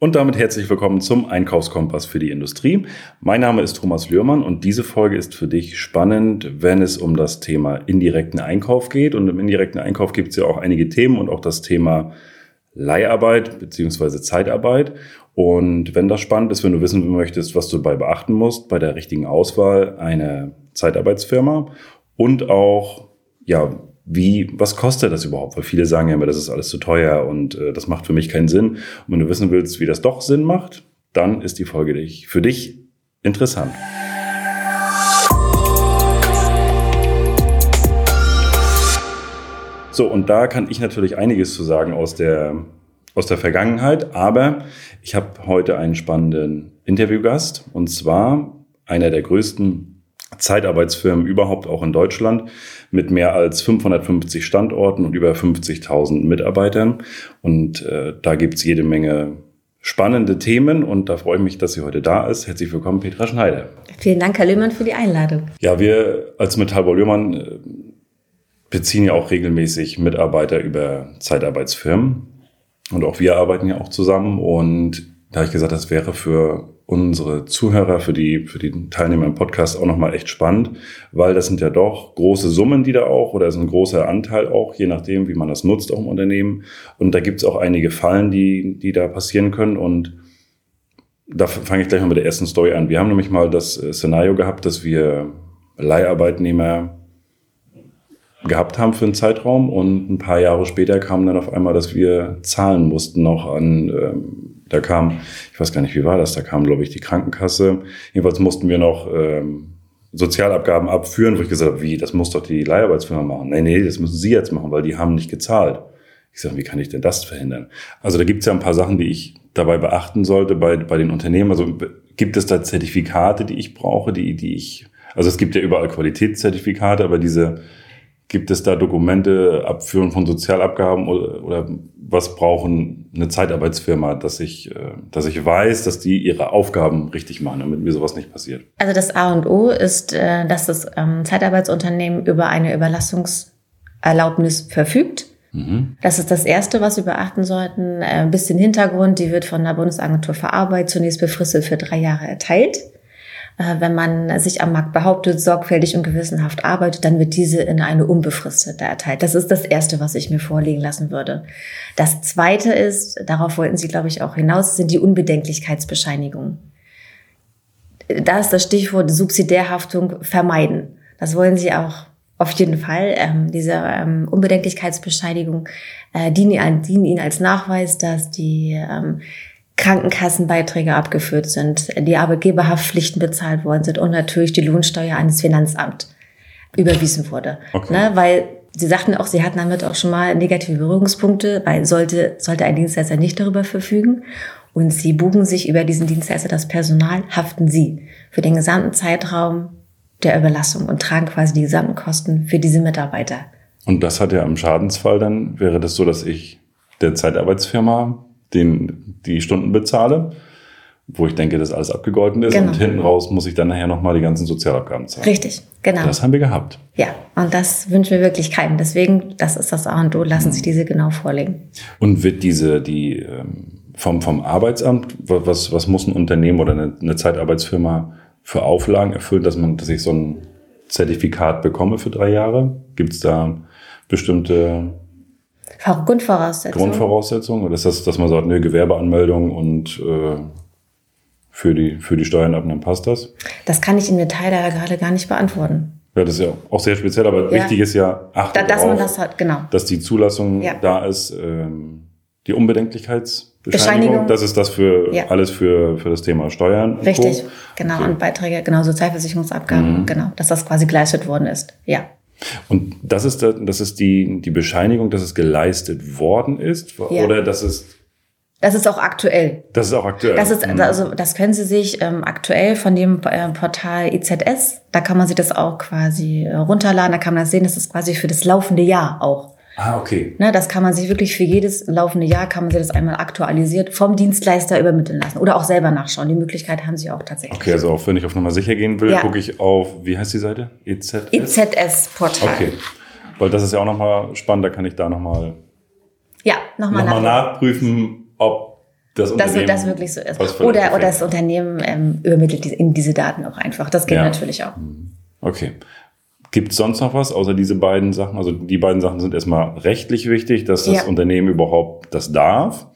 Und damit herzlich willkommen zum Einkaufskompass für die Industrie. Mein Name ist Thomas Lührmann und diese Folge ist für dich spannend, wenn es um das Thema indirekten Einkauf geht. Und im indirekten Einkauf gibt es ja auch einige Themen und auch das Thema Leiharbeit beziehungsweise Zeitarbeit. Und wenn das spannend ist, wenn du wissen möchtest, was du dabei beachten musst bei der richtigen Auswahl einer Zeitarbeitsfirma und auch, ja, wie, was kostet das überhaupt? Weil viele sagen ja immer, das ist alles zu teuer und äh, das macht für mich keinen Sinn. Und wenn du wissen willst, wie das doch Sinn macht, dann ist die Folge für dich interessant. So, und da kann ich natürlich einiges zu sagen aus der, aus der Vergangenheit, aber ich habe heute einen spannenden Interviewgast und zwar einer der größten Zeitarbeitsfirmen überhaupt auch in Deutschland mit mehr als 550 Standorten und über 50.000 Mitarbeitern. Und äh, da gibt's jede Menge spannende Themen und da freue ich mich, dass sie heute da ist. Herzlich willkommen, Petra Schneider. Vielen Dank, Herr Lühmann, für die Einladung. Ja, wir als Metallbau Lühmann äh, beziehen ja auch regelmäßig Mitarbeiter über Zeitarbeitsfirmen. Und auch wir arbeiten ja auch zusammen. Und da habe ich gesagt, das wäre für unsere Zuhörer, für die, für die Teilnehmer im Podcast auch nochmal echt spannend, weil das sind ja doch große Summen, die da auch, oder ist ein großer Anteil auch, je nachdem, wie man das nutzt auch im Unternehmen. Und da gibt es auch einige Fallen, die, die da passieren können. Und da fange ich gleich mal mit der ersten Story an. Wir haben nämlich mal das äh, Szenario gehabt, dass wir Leiharbeitnehmer gehabt haben für einen Zeitraum und ein paar Jahre später kam dann auf einmal, dass wir zahlen mussten noch an ähm, da kam, ich weiß gar nicht, wie war das, da kam, glaube ich, die Krankenkasse. Jedenfalls mussten wir noch ähm, Sozialabgaben abführen, wo ich gesagt habe, wie, das muss doch die Leiharbeitsfirma machen. Nee, nee, das müssen Sie jetzt machen, weil die haben nicht gezahlt. Ich sage, wie kann ich denn das verhindern? Also da gibt es ja ein paar Sachen, die ich dabei beachten sollte bei, bei den Unternehmen. Also gibt es da Zertifikate, die ich brauche, die, die ich, also es gibt ja überall Qualitätszertifikate, aber diese Gibt es da Dokumente, Abführen von Sozialabgaben oder, oder was brauchen eine Zeitarbeitsfirma, dass ich, äh, dass ich weiß, dass die ihre Aufgaben richtig machen, damit mir sowas nicht passiert? Also das A und O ist, äh, dass das ähm, Zeitarbeitsunternehmen über eine Überlassungserlaubnis verfügt. Mhm. Das ist das Erste, was Sie beachten sollten. Äh, ein bisschen Hintergrund, die wird von der Bundesagentur für Arbeit zunächst befristet für drei Jahre erteilt. Äh, wenn man sich am Markt behauptet, sorgfältig und gewissenhaft arbeitet, dann wird diese in eine unbefristete erteilt. Das ist das Erste, was ich mir vorlegen lassen würde. Das Zweite ist, darauf wollten Sie, glaube ich, auch hinaus, sind die Unbedenklichkeitsbescheinigungen. Da ist das Stichwort Subsidiärhaftung vermeiden. Das wollen Sie auch auf jeden Fall. Ähm, diese ähm, Unbedenklichkeitsbescheinigung äh, dienen, dienen Ihnen als Nachweis, dass die ähm, Krankenkassenbeiträge abgeführt sind, die Arbeitgeberhaftpflichten bezahlt worden sind und natürlich die Lohnsteuer an das Finanzamt überwiesen wurde. Okay. Ne, weil Sie sagten auch, Sie hatten damit auch schon mal negative Berührungspunkte, weil sollte, sollte ein Dienstleister nicht darüber verfügen und Sie buchen sich über diesen Dienstleister das Personal, haften Sie für den gesamten Zeitraum der Überlassung und tragen quasi die gesamten Kosten für diese Mitarbeiter. Und das hat ja im Schadensfall dann, wäre das so, dass ich der Zeitarbeitsfirma den, die Stunden bezahle, wo ich denke, dass alles abgegolten ist. Genau. Und hinten raus muss ich dann nachher nochmal die ganzen Sozialabgaben zahlen. Richtig, genau. Das haben wir gehabt. Ja, und das wünschen wir wirklich keinem. Deswegen, das ist das A und O, lassen sich diese genau vorlegen. Und wird diese, die ähm, vom, vom Arbeitsamt, was, was muss ein Unternehmen oder eine, eine Zeitarbeitsfirma für Auflagen erfüllen, dass man, dass ich so ein Zertifikat bekomme für drei Jahre? Gibt es da bestimmte Grundvoraussetzung. Grundvoraussetzung? Oder ist das, dass man sagt, ne, Gewerbeanmeldung und äh, für, die, für die Steuern ab, dann passt das? Das kann ich im Detail da gerade gar nicht beantworten. Ja, das ist ja auch sehr speziell, aber ja. wichtig ist ja, achte da, dass darauf, man das hat, genau. dass die Zulassung ja. da ist, ähm, die Unbedenklichkeitsbescheinigung. Das ist das für ja. alles für, für das Thema Steuern. Richtig, genau. Okay. Und Beiträge, genau, Sozialversicherungsabgaben, mhm. genau, dass das quasi geleistet worden ist. Ja. Und das ist, das ist die, die Bescheinigung, dass es geleistet worden ist? Ja. Oder dass es das ist auch aktuell. Das ist auch aktuell. Das ist mhm. also das können Sie sich ähm, aktuell von dem äh, Portal IZS, da kann man sich das auch quasi äh, runterladen, da kann man das sehen, das ist quasi für das laufende Jahr auch. Ah, okay. Ne, das kann man sich wirklich für jedes laufende Jahr, kann man sich das einmal aktualisiert vom Dienstleister übermitteln lassen oder auch selber nachschauen. Die Möglichkeit haben sie auch tatsächlich. Okay, also auch wenn ich auf Nummer sicher gehen will, ja. gucke ich auf, wie heißt die Seite? EZS? EZS-Portal. Okay, weil das ist ja auch nochmal spannend, da kann ich da nochmal ja, noch noch nachprüfen, ob das dass so- das wirklich so ist. Oder, oder das Unternehmen ähm, übermittelt die- in diese Daten auch einfach. Das geht Ja. natürlich auch. Okay. Gibt es sonst noch was außer diese beiden Sachen? Also die beiden Sachen sind erstmal rechtlich wichtig, dass das Ja. Unternehmen überhaupt das darf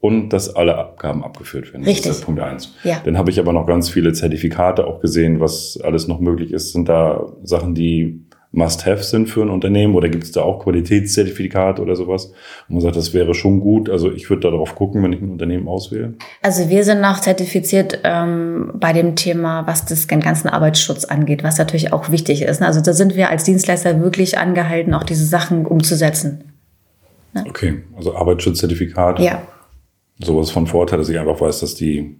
und dass alle Abgaben abgeführt werden. Das Richtig. ist der Punkt eins. Ja. Dann habe ich aber noch ganz viele Zertifikate auch gesehen, was alles noch möglich ist. Sind da Sachen, die Must-Have sind für ein Unternehmen oder gibt es da auch Qualitätszertifikate oder sowas? Und man sagt, das wäre schon gut. Also ich würde darauf gucken, wenn ich ein Unternehmen auswähle. Also wir sind noch zertifiziert ähm, bei dem Thema, was das den ganzen Arbeitsschutz angeht, was natürlich auch wichtig ist. ne? Also da sind wir als Dienstleister wirklich angehalten, auch diese Sachen umzusetzen. Okay, also Arbeitsschutzzertifikat. Ja. Sowas von Vorteil, dass ich einfach weiß, dass die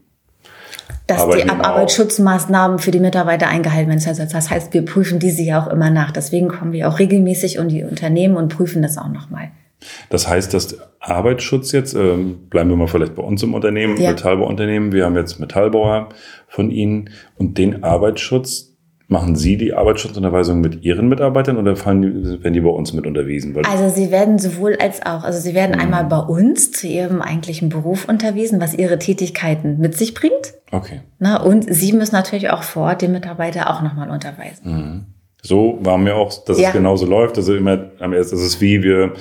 Dass die Arbeitnehmer Ab auch. Arbeitsschutzmaßnahmen für die Mitarbeiter eingehalten werden. Also das heißt, wir prüfen diese ja auch immer nach. Deswegen kommen wir auch regelmäßig um die Unternehmen und prüfen das auch nochmal. Das heißt, dass Arbeitsschutz jetzt, ähm, bleiben wir mal vielleicht bei uns im Unternehmen, Ja. Metallbauunternehmen, wir haben jetzt Metallbauer von Ihnen und den Arbeitsschutz, machen Sie die Arbeitsschutzunterweisung mit Ihren Mitarbeitern oder fallen die, werden die bei uns mit unterwiesen? Weil, Also sie werden sowohl als auch, also sie werden einmal bei uns zu ihrem eigentlichen Beruf unterwiesen, was ihre Tätigkeiten mit sich bringt. okay. Na, und sie müssen natürlich auch vor Ort den Mitarbeiter auch nochmal unterweisen. So war mir auch, dass Ja. es genauso läuft. Also immer am ersten, das ist wie wir,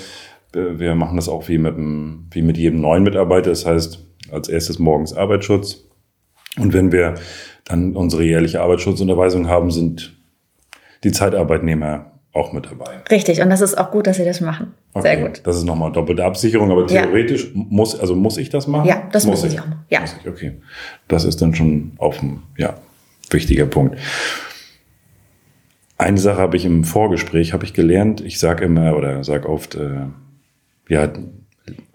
wir machen das auch wie mit, dem, wie mit jedem neuen Mitarbeiter. Das heißt, als erstes morgens Arbeitsschutz. Und wenn wir dann unsere jährliche Arbeitsschutzunterweisung haben, sind die Zeitarbeitnehmer auch mit dabei. Richtig, und das ist auch gut, dass sie das machen. Sehr gut. Das ist nochmal doppelte Absicherung, aber Ja. theoretisch muss, also muss ich das machen? Ja, das muss ich. Auch. Ja. Muss ich, okay. Das ist dann schon auf ein, ja, wichtiger Punkt. Eine Sache habe ich im Vorgespräch, habe ich gelernt, ich sage immer oder sage oft, äh, ja,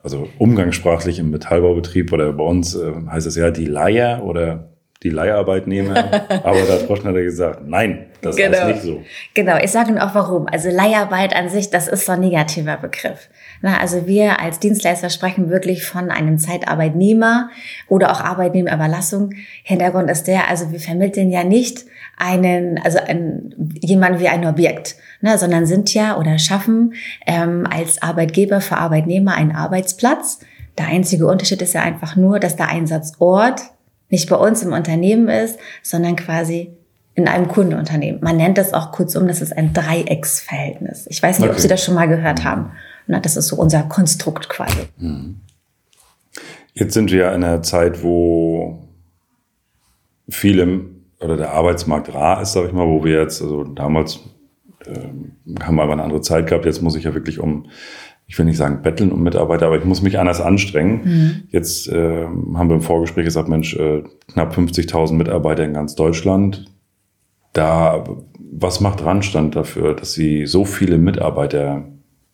also umgangssprachlich im Metallbaubetrieb oder bei uns äh, heißt es ja die Leier oder die Leiharbeitnehmer. aber da hat Frau Schneider gesagt, nein, das heißt nicht so. Genau, ich sage Ihnen auch warum. Also Leiharbeit an sich, das ist so ein negativer Begriff. Na, also wir als Dienstleister sprechen wirklich von einem Zeitarbeitnehmer oder auch Arbeitnehmerüberlassung. Hintergrund ist der, also wir vermitteln ja nicht einen, also einen, jemanden wie ein Objekt, ne, sondern sind ja oder schaffen ähm, als Arbeitgeber für Arbeitnehmer einen Arbeitsplatz. Der einzige Unterschied ist ja einfach nur, dass der Einsatzort nicht bei uns im Unternehmen ist, sondern quasi in einem Kundenunternehmen. Man nennt das auch kurzum, das ist ein Dreiecksverhältnis. Ich weiß nicht, ob Okay. Sie das schon mal gehört haben. Na, das ist so unser Konstrukt quasi. Jetzt sind wir ja in einer Zeit, wo viele oder der Arbeitsmarkt rar ist, sage ich mal, wo wir jetzt, also damals ähm, haben wir aber eine andere Zeit gehabt, jetzt muss ich ja wirklich um, ich will nicht sagen betteln um Mitarbeiter, aber ich muss mich anders anstrengen. Jetzt ähm, haben wir im Vorgespräch gesagt, Mensch, äh, knapp 50.000 Mitarbeiter in ganz Deutschland. Da, was macht Randstand dafür, dass sie so viele Mitarbeiter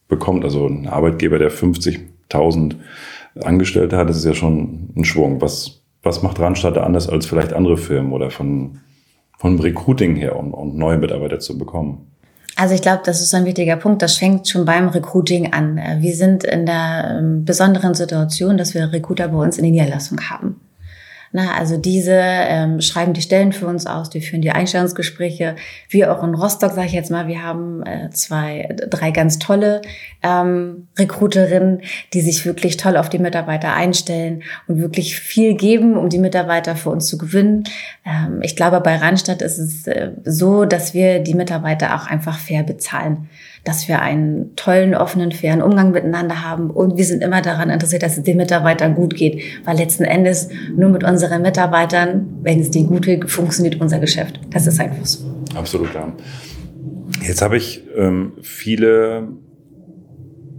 bekommt? Also ein Arbeitgeber, der 50.000 Angestellte hat, das ist ja schon ein Schwung. Was, was macht Randstadt da anders als vielleicht andere Firmen oder von, von Recruiting her, um, um neue Mitarbeiter zu bekommen? Also ich glaube, das ist ein wichtiger Punkt. Das fängt schon beim Recruiting an. Wir sind in der ähm, besonderen Situation, dass wir Recruiter bei uns in der Niederlassung haben. Na, also diese ähm, schreiben die Stellen für uns aus, die führen die Einstellungsgespräche. Wir auch in Rostock, sage ich jetzt mal, wir haben äh, zwei, drei ganz tolle ähm, Recruiterinnen, die sich wirklich toll auf die Mitarbeiter einstellen und wirklich viel geben, um die Mitarbeiter für uns zu gewinnen. Ähm, ich glaube, bei Randstadt ist es äh, so, dass wir die Mitarbeiter auch einfach fair bezahlen dass wir einen tollen, offenen, fairen Umgang miteinander haben. Und wir sind immer daran interessiert, dass es den Mitarbeitern gut geht. Weil letzten Endes nur mit unseren Mitarbeitern, wenn es denen gut geht, funktioniert unser Geschäft. Das ist einfach so. Absolut, ja. Jetzt habe ich ähm, viele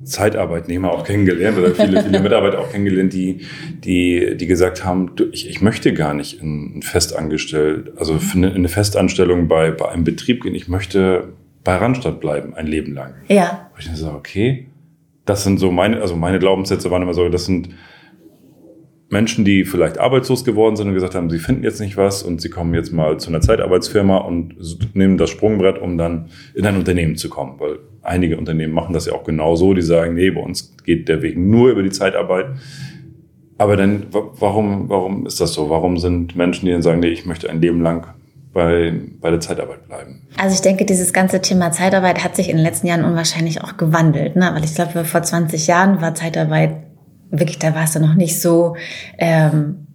Zeitarbeitnehmer auch kennengelernt oder viele, viele Mitarbeiter auch kennengelernt, die, die, die gesagt haben, du, ich, ich möchte gar nicht in festangestellt, also in eine Festanstellung bei, bei einem Betrieb gehen. Ich möchte bei Randstadt bleiben, ein Leben lang. Ja, Und ich dann so, okay, das sind so meine, also meine Glaubenssätze waren immer so, das sind Menschen, die vielleicht arbeitslos geworden sind und gesagt haben, sie finden jetzt nicht was und sie kommen jetzt mal zu einer Zeitarbeitsfirma und nehmen das Sprungbrett, um dann in ein Unternehmen zu kommen. Weil einige Unternehmen machen das ja auch genau so, die sagen, nee, bei uns geht der Weg nur über die Zeitarbeit. Aber dann, wa- warum, warum ist das so? Warum sind Menschen, die dann sagen, nee, ich möchte ein Leben lang bei, bei der Zeitarbeit bleiben? also ich denke, dieses ganze Thema Zeitarbeit hat sich in den letzten Jahren unwahrscheinlich auch gewandelt. Ne? Weil ich glaube, vor 20 Jahren war Zeitarbeit wirklich, da war es dann noch nicht so ähm,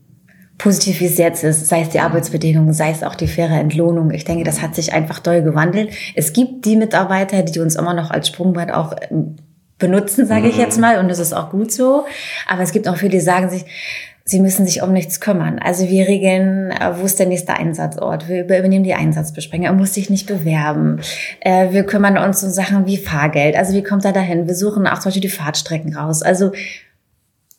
positiv, wie es jetzt ist, sei es die Arbeitsbedingungen, sei es auch die faire Entlohnung. Ich denke, das hat sich einfach doll gewandelt. Es gibt die Mitarbeiter, die uns immer noch als Sprungbrett auch ähm, benutzen, sage ich jetzt mal, und das ist auch gut so. Aber es gibt auch viele, die sagen sich, Sie müssen sich um nichts kümmern. Also wir regeln, äh, wo ist der nächste Einsatzort? Wir übernehmen die Einsatzbesprechung. Er muss sich nicht bewerben. Äh, wir kümmern uns um Sachen wie Fahrgeld. Also wie kommt er dahin? Wir suchen auch zum Beispiel die Fahrtstrecken raus. Also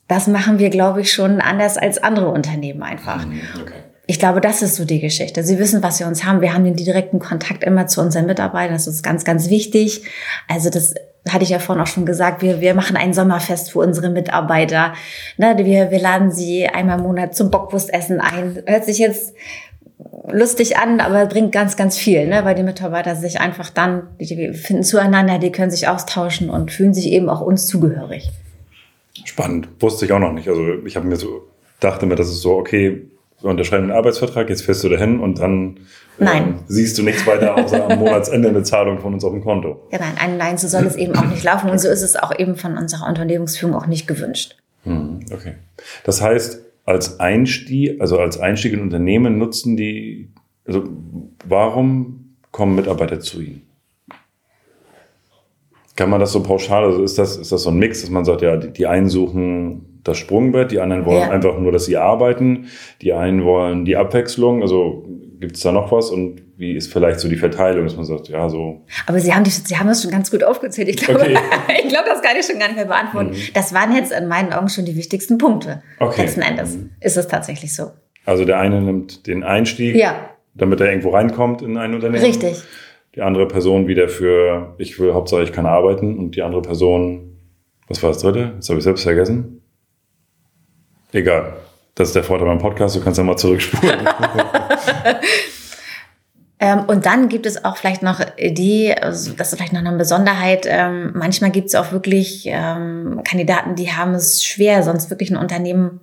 das machen wir, glaube ich, schon anders als andere Unternehmen einfach. Mhm, okay. Ich glaube, das ist so die Geschichte. Sie wissen, was wir uns haben. Wir haben den direkten Kontakt immer zu unseren Mitarbeitern. Das ist ganz, ganz wichtig. Also das hatte ich ja vorhin auch schon gesagt, wir, wir machen ein Sommerfest für unsere Mitarbeiter. Ne, wir, wir laden sie einmal im Monat zum Bockwurstessen ein. Hört sich jetzt lustig an, aber bringt ganz, ganz viel, ne? weil die Mitarbeiter sich einfach dann, die finden zueinander, die können sich austauschen und fühlen sich eben auch uns zugehörig. Spannend, wusste ich auch noch nicht. Also ich habe mir so, dachte mir, das ist so, okay, unterschreiben einen Arbeitsvertrag, jetzt fährst du dahin und dann ähm, siehst du nichts weiter außer am Monatsende eine Zahlung von uns auf dem Konto. Ja, nein, nein, nein, so soll es eben auch nicht laufen und so ist es auch eben von unserer Unternehmensführung auch nicht gewünscht. Hm, okay. Das heißt, als Einstieg, also als Einstieg in Unternehmen nutzen die, also warum kommen Mitarbeiter zu Ihnen? Kann man das so pauschal, also ist das, ist das so ein Mix, dass man sagt, ja, die, die einen suchen das Sprungbrett, die anderen wollen ja. einfach nur, dass sie arbeiten, die einen wollen die Abwechslung, also gibt es da noch was und wie ist vielleicht so die Verteilung, dass man sagt, ja, so. Aber Sie haben, die, Sie haben das schon ganz gut aufgezählt. Ich glaube, okay. ich glaube, das kann ich schon gar nicht mehr beantworten. Mhm. Das waren jetzt in meinen Augen schon die wichtigsten Punkte. Okay. Letzten Endes mhm. ist es tatsächlich so. Also der eine nimmt den Einstieg, ja. damit er irgendwo reinkommt in ein Unternehmen. Richtig die andere Person wieder für, ich will Hauptsache ich kann arbeiten und die andere Person, was war das dritte? Jetzt habe ich selbst vergessen. Egal. Das ist der Vorteil beim Podcast, du kannst ja mal zurückspulen. ähm, und dann gibt es auch vielleicht noch die, also das ist vielleicht noch eine Besonderheit, ähm, manchmal gibt es auch wirklich ähm, Kandidaten, die haben es schwer, sonst wirklich ein Unternehmen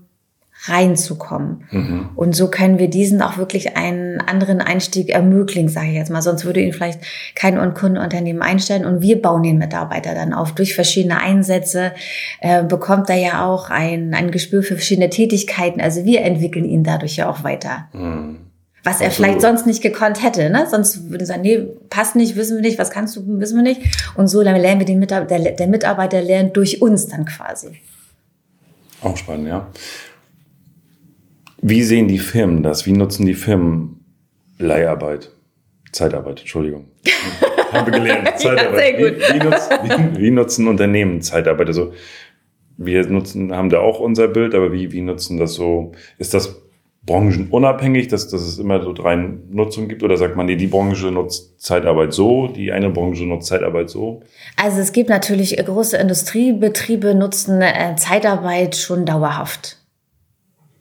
reinzukommen. Mhm. Und so können wir diesen auch wirklich einen anderen Einstieg ermöglichen, sage ich jetzt mal. Sonst würde ihn vielleicht kein Kundenunternehmen einstellen und wir bauen den Mitarbeiter dann auf. Durch verschiedene Einsätze äh, bekommt er ja auch ein, ein Gespür für verschiedene Tätigkeiten. Also wir entwickeln ihn dadurch ja auch weiter. Mhm. Was er also, vielleicht sonst nicht gekonnt hätte, ne? Sonst würde er sagen, nee, passt nicht, wissen wir nicht, was kannst du, wissen wir nicht. Und so dann lernen wir den Mitarbeiter, der, der Mitarbeiter lernt durch uns dann quasi. Auch spannend, ja. Wie sehen die Firmen das? Wie nutzen die Firmen Leiharbeit? Zeitarbeit, Entschuldigung. Haben wir gelernt. Zeitarbeit. ja, sehr gut. Wie, wie, nutzen, wie, wie, nutzen Unternehmen Zeitarbeit? Also wir nutzen, haben da auch unser Bild, aber wie, wie nutzen das so? Ist das branchenunabhängig, dass, dass es immer so drei Nutzungen gibt? Oder sagt man, nee, die Branche nutzt Zeitarbeit so, die eine Branche nutzt Zeitarbeit so? Also es gibt natürlich große Industriebetriebe nutzen äh, Zeitarbeit schon dauerhaft.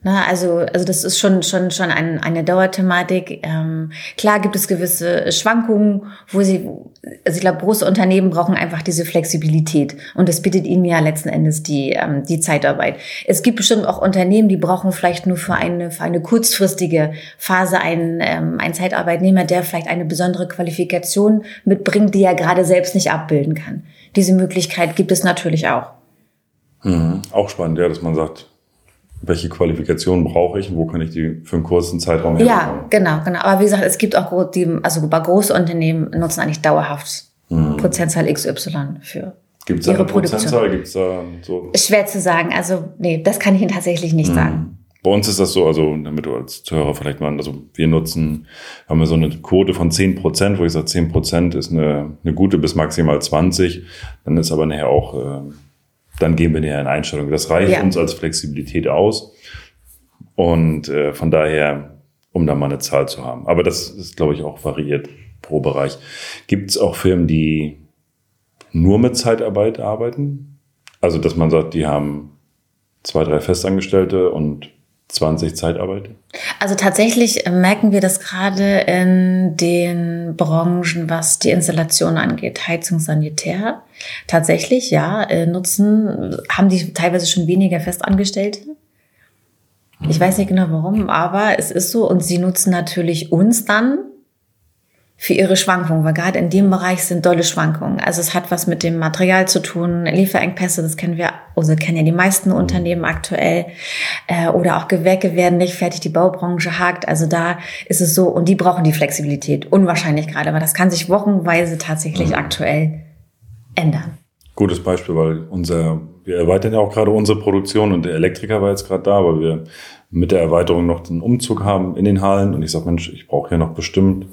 Na, also, also das ist schon, schon, schon ein, eine Dauerthematik. Ähm, klar gibt es gewisse Schwankungen, wo sie, also ich glaube, große Unternehmen brauchen einfach diese Flexibilität. Und das bietet ihnen ja letzten Endes die, ähm, die Zeitarbeit. Es gibt bestimmt auch Unternehmen, die brauchen vielleicht nur für eine, für eine kurzfristige Phase einen, ähm, einen Zeitarbeitnehmer, der vielleicht eine besondere Qualifikation mitbringt, die er gerade selbst nicht abbilden kann. Diese Möglichkeit gibt es natürlich auch. Mhm. Auch spannend, ja, dass man sagt, welche Qualifikationen brauche ich und wo kann ich die für einen kurzen Zeitraum herbekommen. Ja, genau, genau. Aber wie gesagt, es gibt auch die, also bei Großunternehmen nutzen eigentlich dauerhaft hm. Prozentzahl XY für Gibt's da ihre eine Produktion. Prozentzahl? Gibt's da so? Schwer zu sagen. Also, nee, das kann ich Ihnen tatsächlich nicht hm. sagen. Bei uns ist das so, also damit du als Zuhörer vielleicht mal, also wir nutzen, haben wir so eine Quote von 10 Prozent, wo ich sage, 10 Prozent ist eine, eine gute bis maximal 20. Dann ist aber nachher auch äh, dann gehen wir näher in Einstellung. Das reicht ja. uns als Flexibilität aus. Und äh, von daher, um da mal eine Zahl zu haben. Aber das ist, glaube ich, auch variiert pro Bereich. Gibt es auch Firmen, die nur mit Zeitarbeit arbeiten? Also, dass man sagt, die haben zwei, drei Festangestellte und 20 Zeitarbeit? Also tatsächlich merken wir das gerade in den Branchen, was die Installation angeht, Heizung, Sanitär. Tatsächlich, ja, äh, nutzen, haben die teilweise schon weniger Festangestellte. Ich weiß nicht genau warum, aber es ist so und sie nutzen natürlich uns dann für ihre Schwankungen, weil gerade in dem Bereich sind dolle Schwankungen. Also es hat was mit dem Material zu tun, Lieferengpässe, das kennen wir, also kennen ja die meisten mhm. Unternehmen aktuell, äh, oder auch Gewerke werden nicht fertig, die Baubranche hakt. Also da ist es so, und die brauchen die Flexibilität, unwahrscheinlich gerade, aber das kann sich wochenweise tatsächlich mhm. aktuell ändern. Gutes Beispiel, weil unser, wir erweitern ja auch gerade unsere Produktion und der Elektriker war jetzt gerade da, weil wir mit der Erweiterung noch den Umzug haben in den Hallen und ich sag Mensch, ich brauche ja noch bestimmt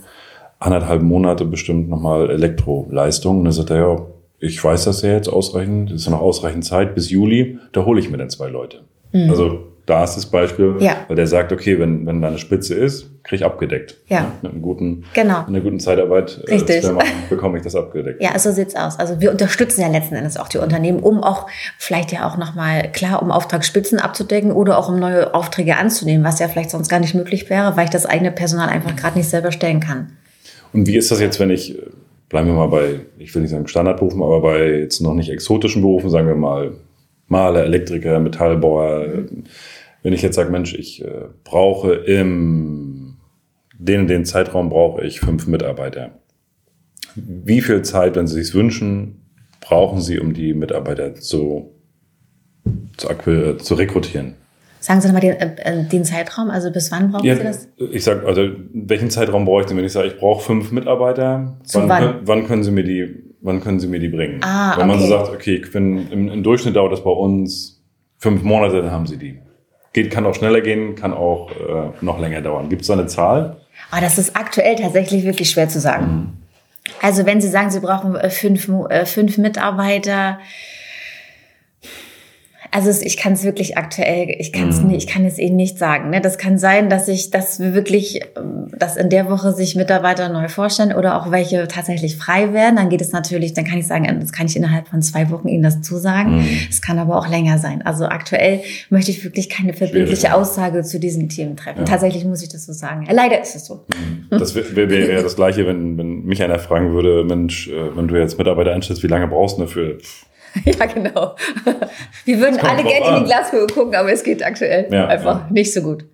anderthalb Monate bestimmt nochmal Elektroleistung. Und dann sagt er, ja, ich weiß das ja jetzt ausreichend, das ist ja noch ausreichend Zeit bis Juli, da hole ich mir dann zwei Leute. Mhm. Also da ist das Beispiel, ja. weil der sagt, okay, wenn, wenn da eine Spitze ist, kriege ich abgedeckt. Ja. Mit, einem guten, genau. mit einer guten Zeitarbeit äh, Richtig. Äh, bekomme ich das abgedeckt. Ja, so sieht's aus. Also wir unterstützen ja letzten Endes auch die Unternehmen, um auch vielleicht ja auch nochmal, klar, um Auftragsspitzen abzudecken oder auch um neue Aufträge anzunehmen, was ja vielleicht sonst gar nicht möglich wäre, weil ich das eigene Personal einfach gerade nicht selber stellen kann. Und wie ist das jetzt, wenn ich, bleiben wir mal bei, ich will nicht sagen Standardberufen, aber bei jetzt noch nicht exotischen Berufen, sagen wir mal Maler, Elektriker, Metallbauer. Wenn ich jetzt sage, Mensch, ich äh, brauche im den den Zeitraum brauche ich fünf Mitarbeiter. Wie viel Zeit, wenn Sie sich wünschen, brauchen Sie, um die Mitarbeiter zu, zu, zu rekrutieren? Sagen Sie nochmal den, äh, den Zeitraum, also bis wann brauchen ja, Sie das? Ich sage, also welchen Zeitraum brauche ich denn, wenn ich sage, ich brauche fünf Mitarbeiter? Wann, wann? wann können Sie mir die, wann können Sie mir die bringen? Ah, wenn okay. man so sagt, okay, ich bin, im, im Durchschnitt dauert das bei uns fünf Monate, dann haben Sie die. Geht, kann auch schneller gehen, kann auch äh, noch länger dauern. Gibt es da eine Zahl? Ah, das ist aktuell tatsächlich wirklich schwer zu sagen. Mhm. Also wenn Sie sagen, Sie brauchen äh, fünf, äh, fünf Mitarbeiter, also ich kann es wirklich aktuell, ich kann es mm. ich kann es Ihnen nicht sagen. Ne? Das kann sein, dass ich, dass wir wirklich, dass in der Woche sich Mitarbeiter neu vorstellen oder auch welche tatsächlich frei werden. Dann geht es natürlich, dann kann ich sagen, das kann ich innerhalb von zwei Wochen Ihnen das zusagen. Mm. Es mm. kann aber auch länger sein. Also aktuell möchte ich wirklich keine verbindliche Aussage zu diesen Themen treffen. Ja. Tatsächlich muss ich das so sagen. Leider ist es so. Mm. Das wäre wär, wär das Gleiche, wenn, wenn mich einer fragen würde, Mensch, äh, wenn du jetzt Mitarbeiter einstellst, wie lange brauchst du dafür? Ja, genau. Wir würden alle gerne in die Glaskugel gucken, aber es geht aktuell ja, einfach ja. nicht so gut.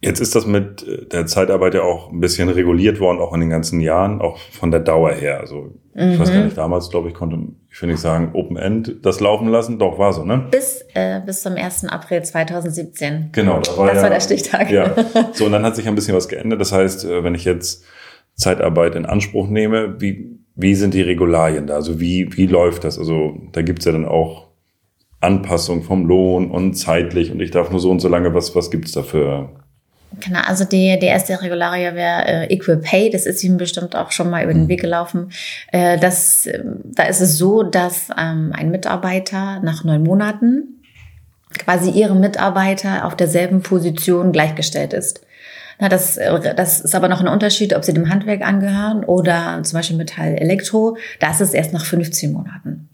Jetzt ist das mit äh, der Zeitarbeit ja auch ein bisschen reguliert worden, auch in den ganzen Jahren, auch von der Dauer her. Also mhm. ich weiß gar mhm. nicht, damals, glaube ich, konnte ich finde ich sagen, Open End das laufen lassen. Doch, war so, ne? Bis, äh, bis zum 1. April 2017. Genau, da war das ja, war der Stichtag. Ja. So, und dann hat sich ein bisschen was geändert. Das heißt, äh, wenn ich jetzt Zeitarbeit in Anspruch nehme, wie, wie sind die Regularien da? Also wie, wie läuft das? Also da gibt's ja dann auch Anpassung vom Lohn und zeitlich und ich darf nur so und so lange, was, was gibt's da für Genau, also die, die erste Regularie wäre äh, Equal Pay. Das ist Ihnen bestimmt auch schon mal über den mhm. Weg gelaufen. Äh, das, äh, da ist es so, dass ähm, ein Mitarbeiter nach neun Monaten quasi ihrem Mitarbeiter auf derselben Position gleichgestellt ist. Na, das, äh, das ist aber noch ein Unterschied, ob sie dem Handwerk angehören oder zum Beispiel Metall Elektro. Da ist es erst nach 15 Monaten.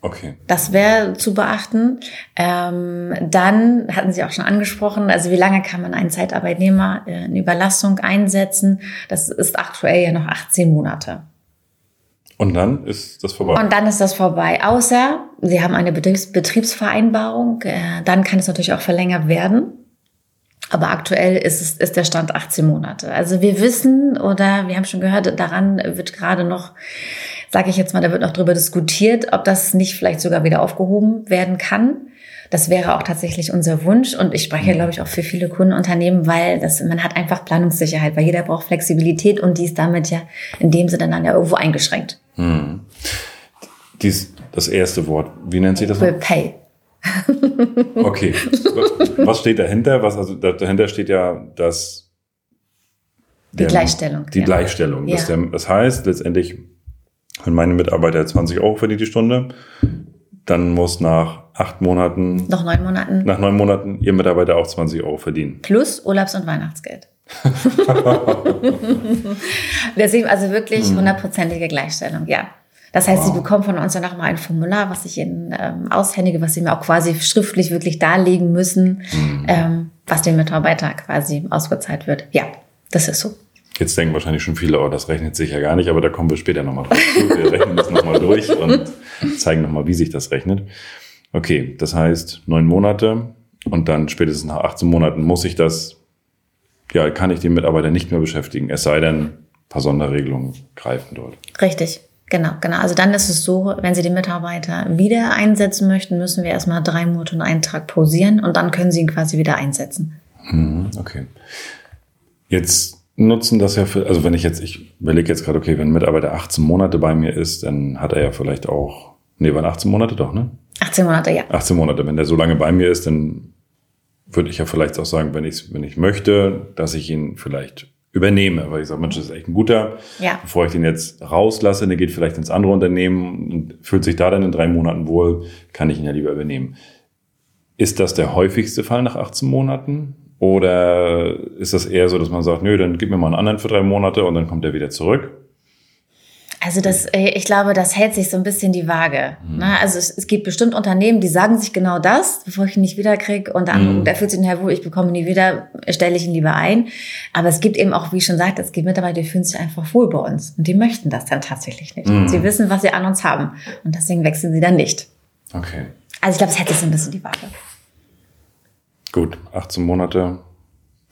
Okay. Das wäre zu beachten. Ähm, dann hatten Sie auch schon angesprochen, also wie lange kann man einen Zeitarbeitnehmer in Überlassung einsetzen? Das ist aktuell ja noch 18 Monate. Und dann ist das vorbei. Und dann ist das vorbei. Außer Sie haben eine Betriebs Betriebsvereinbarung, äh, dann kann es natürlich auch verlängert werden. Aber aktuell ist, es, ist der Stand 18 Monate. Also wir wissen oder wir haben schon gehört, daran wird gerade noch, sage ich jetzt mal, da wird noch drüber diskutiert, ob das nicht vielleicht sogar wieder aufgehoben werden kann. Das wäre auch tatsächlich unser Wunsch und ich spreche, glaube ich, auch für viele Kundenunternehmen, weil das, man hat einfach Planungssicherheit, weil jeder braucht Flexibilität und die ist damit ja in dem Sinne dann ja irgendwo eingeschränkt. Hm. Dies, das erste Wort, wie nennt sich das? Will pay. Okay. Was steht dahinter? Was, also dahinter steht ja, dass die Gleichstellung. Die ja. Gleichstellung. Ja. Der, das heißt letztendlich, wenn meine Mitarbeiter 20 Euro verdient die Stunde, dann muss nach acht Monaten. Noch neun Monaten. Nach neun Monaten ihr Mitarbeiter auch 20 Euro verdienen. Plus Urlaubs- und Weihnachtsgeld. Deswegen also wirklich hm. hundertprozentige Gleichstellung, ja. Das heißt, wow. Sie bekommen von uns dann nochmal ein Formular, was ich Ihnen ähm, aushändige, was Sie mir auch quasi schriftlich wirklich darlegen müssen, mhm. ähm, was dem Mitarbeiter quasi ausgezahlt wird. Ja, das ist so. Jetzt denken wahrscheinlich schon viele, oh, das rechnet sich ja gar nicht, aber da kommen wir später nochmal drauf zu. Wir rechnen das nochmal durch und zeigen nochmal, wie sich das rechnet. Okay, das heißt neun Monate und dann spätestens nach 18 Monaten muss ich das, ja, kann ich den Mitarbeiter nicht mehr beschäftigen. Es sei denn, paar Sonderregelungen greifen dort. Richtig. Genau, genau. Also dann ist es so, wenn Sie den Mitarbeiter wieder einsetzen möchten, müssen wir erstmal drei Monate und einen Tag pausieren und dann können Sie ihn quasi wieder einsetzen. Mhm, okay. Jetzt nutzen das ja für, also wenn ich jetzt, ich überlege jetzt gerade, okay, wenn ein Mitarbeiter 18 Monate bei mir ist, dann hat er ja vielleicht auch, nee, waren 18 Monate doch, ne? 18 Monate, ja. 18 Monate. Wenn der so lange bei mir ist, dann würde ich ja vielleicht auch sagen, wenn ich, wenn ich möchte, dass ich ihn vielleicht übernehme, weil ich sage, Mensch, das ist echt ein guter. Ja. Bevor ich den jetzt rauslasse, der geht vielleicht ins andere Unternehmen und fühlt sich da dann in drei Monaten wohl, kann ich ihn ja lieber übernehmen. Ist das der häufigste Fall nach 18 Monaten? Oder ist das eher so, dass man sagt, nö, dann gib mir mal einen anderen für drei Monate und dann kommt er wieder zurück? Also das, äh, ich glaube, das hält sich so ein bisschen die Waage. Mhm. Ne? Also es, es, gibt bestimmt Unternehmen, die sagen sich genau das, bevor ich ihn nicht wiederkriege und dann, mhm. der fühlt sich nachher wohl, ich bekomme ihn nie wieder, stelle ich ihn lieber ein. Aber es gibt eben auch, wie ich schon sagte, es gibt Mitarbeiter, die fühlen sich einfach wohl bei uns und die möchten das dann tatsächlich nicht. Mhm. Sie wissen, was sie an uns haben und deswegen wechseln sie dann nicht. Okay. Also ich glaube, es hält sich so ein bisschen die Waage. Gut, 18 Monate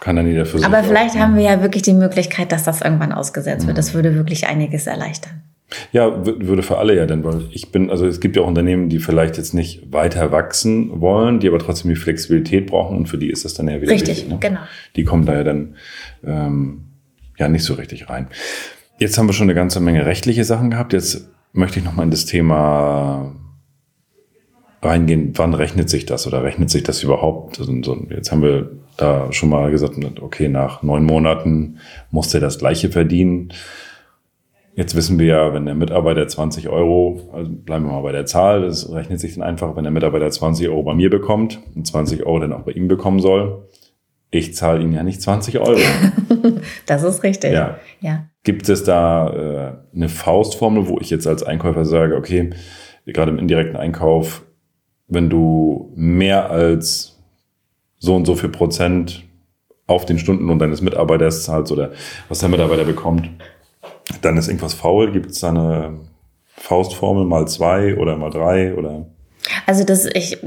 kann dann jeder für sich. Aber vielleicht haben wir ja wirklich die Möglichkeit, dass das irgendwann ausgesetzt wird. Das würde wirklich einiges erleichtern. Ja, würde für alle ja denn, weil ich bin, also es gibt ja auch Unternehmen, die vielleicht jetzt nicht weiter wachsen wollen, die aber trotzdem die Flexibilität brauchen und für die ist das dann ja wieder richtig. Wichtig, ne? genau. Die kommen da ja dann ähm, ja nicht so richtig rein. Jetzt haben wir schon eine ganze Menge rechtliche Sachen gehabt. Jetzt möchte ich noch mal in das Thema reingehen. Wann rechnet sich das oder rechnet sich das überhaupt? Also jetzt haben wir da schon mal gesagt, okay, nach neun Monaten muss der das Gleiche verdienen. Jetzt wissen wir ja, wenn der Mitarbeiter 20 Euro, also bleiben wir mal bei der Zahl, das rechnet sich dann einfach, wenn der Mitarbeiter 20 Euro bei mir bekommt und 20 Euro dann auch bei ihm bekommen soll. Ich zahle ihm ja nicht 20 Euro. das ist richtig. Ja. ja. Gibt es da äh, eine Faustformel, wo ich jetzt als Einkäufer sage, okay, gerade im indirekten Einkauf, wenn du mehr als so und so viel Prozent auf den Stundenlohn deines Mitarbeiters zahlst oder was der Mitarbeiter bekommt, dann ist irgendwas faul. Gibt es da eine Faustformel mal zwei oder mal drei oder? Also das ich